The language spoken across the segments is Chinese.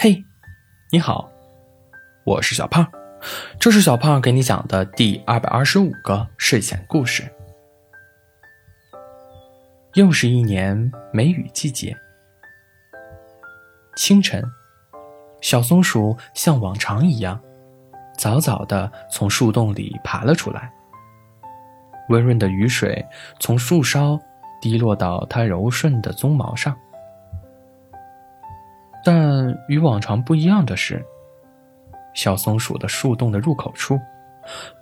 嘿，你好，我是小胖，这是小胖给你讲的第二百二十五个睡前故事。又是一年梅雨季节，清晨，小松鼠像往常一样，早早的从树洞里爬了出来。温润的雨水从树梢滴落到它柔顺的鬃毛上。与往常不一样的是，小松鼠的树洞的入口处，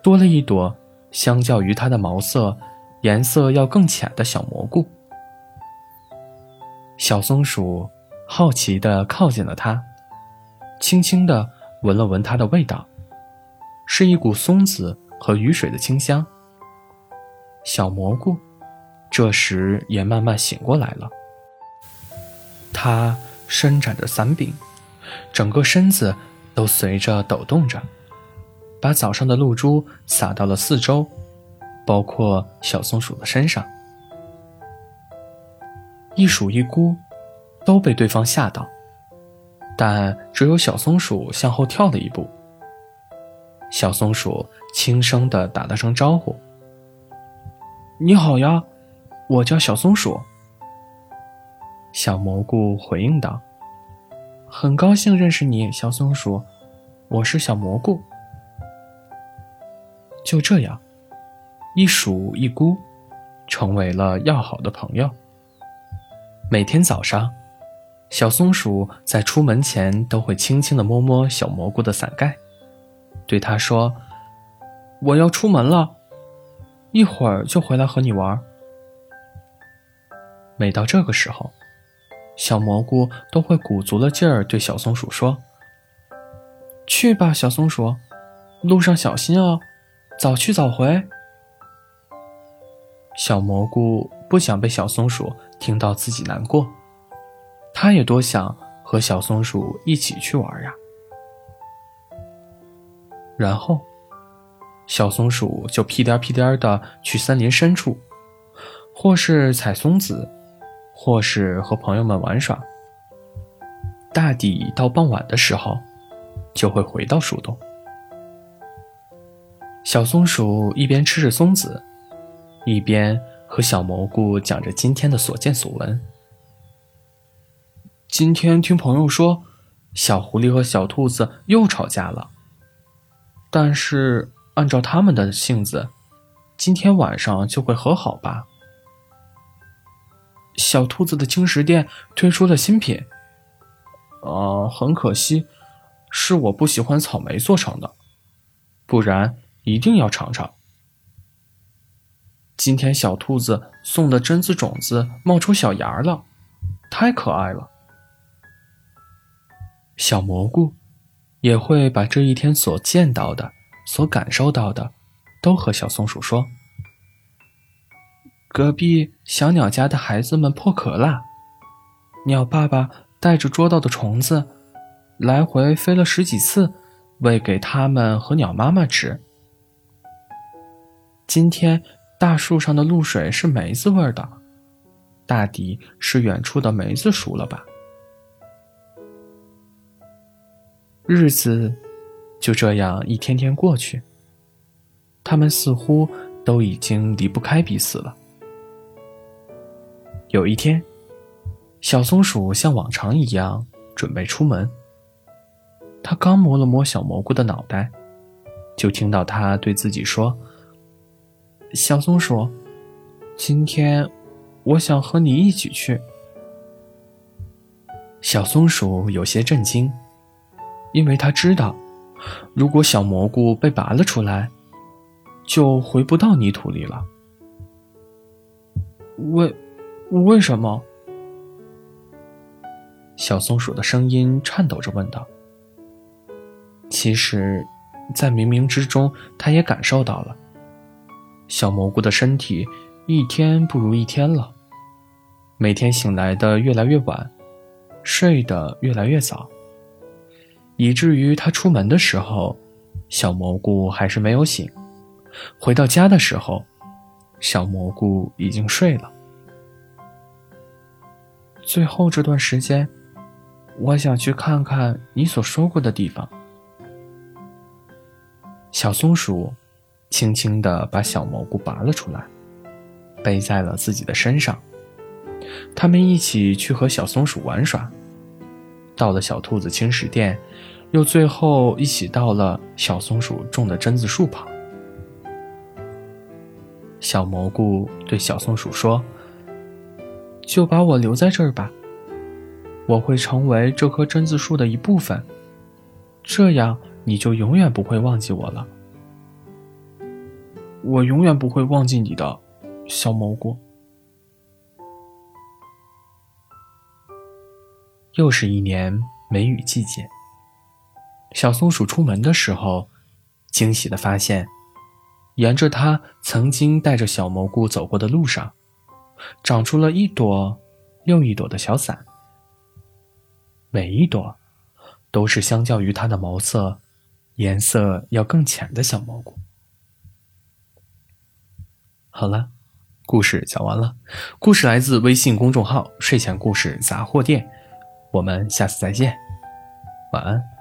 多了一朵相较于它的毛色颜色要更浅的小蘑菇。小松鼠好奇地靠近了它，轻轻地闻了闻它的味道，是一股松子和雨水的清香。小蘑菇这时也慢慢醒过来了，它。伸展着伞柄，整个身子都随着抖动着，把早上的露珠洒到了四周，包括小松鼠的身上。一鼠一菇都被对方吓到，但只有小松鼠向后跳了一步。小松鼠轻声地打了声招呼：“你好呀，我叫小松鼠。”小蘑菇回应道：“很高兴认识你，小松鼠。我是小蘑菇。”就这样，一鼠一菇成为了要好的朋友。每天早上，小松鼠在出门前都会轻轻的摸摸小蘑菇的伞盖，对它说：“我要出门了，一会儿就回来和你玩。”每到这个时候，小蘑菇都会鼓足了劲儿对小松鼠说：“去吧，小松鼠，路上小心哦，早去早回。”小蘑菇不想被小松鼠听到自己难过，它也多想和小松鼠一起去玩呀。然后，小松鼠就屁颠屁颠的去森林深处，或是采松子。或是和朋友们玩耍，大抵到傍晚的时候，就会回到树洞。小松鼠一边吃着松子，一边和小蘑菇讲着今天的所见所闻。今天听朋友说，小狐狸和小兔子又吵架了，但是按照他们的性子，今天晚上就会和好吧。小兔子的轻食店推出了新品，呃，很可惜，是我不喜欢草莓做成的，不然一定要尝尝。今天小兔子送的榛子种子冒出小芽了，太可爱了。小蘑菇也会把这一天所见到的、所感受到的，都和小松鼠说。隔壁小鸟家的孩子们破壳了，鸟爸爸带着捉到的虫子，来回飞了十几次，喂给他们和鸟妈妈吃。今天大树上的露水是梅子味的，大抵是远处的梅子熟了吧。日子就这样一天天过去，他们似乎都已经离不开彼此了。有一天，小松鼠像往常一样准备出门。它刚摸了摸小蘑菇的脑袋，就听到它对自己说：“小松鼠，今天我想和你一起去。”小松鼠有些震惊，因为它知道，如果小蘑菇被拔了出来，就回不到泥土里了。为。为什么？小松鼠的声音颤抖着问道。其实，在冥冥之中，它也感受到了，小蘑菇的身体一天不如一天了，每天醒来的越来越晚，睡得越来越早，以至于它出门的时候，小蘑菇还是没有醒；回到家的时候，小蘑菇已经睡了。最后这段时间，我想去看看你所说过的地方。小松鼠轻轻地把小蘑菇拔了出来，背在了自己的身上。他们一起去和小松鼠玩耍，到了小兔子青石店，又最后一起到了小松鼠种的榛子树旁。小蘑菇对小松鼠说：“就把我留在这儿吧，我会成为这棵榛子树的一部分，这样你就永远不会忘记我了。我永远不会忘记你的，小蘑菇。”又是一年梅雨季节。小松鼠出门的时候，惊喜的发现，沿着它曾经带着小蘑菇走过的路上，长出了一朵又一朵的小伞。每一朵，都是相较于它的毛色，颜色要更浅的小蘑菇。好了，故事讲完了。故事来自微信公众号“睡前故事杂货店”。我们下次再见，晚安。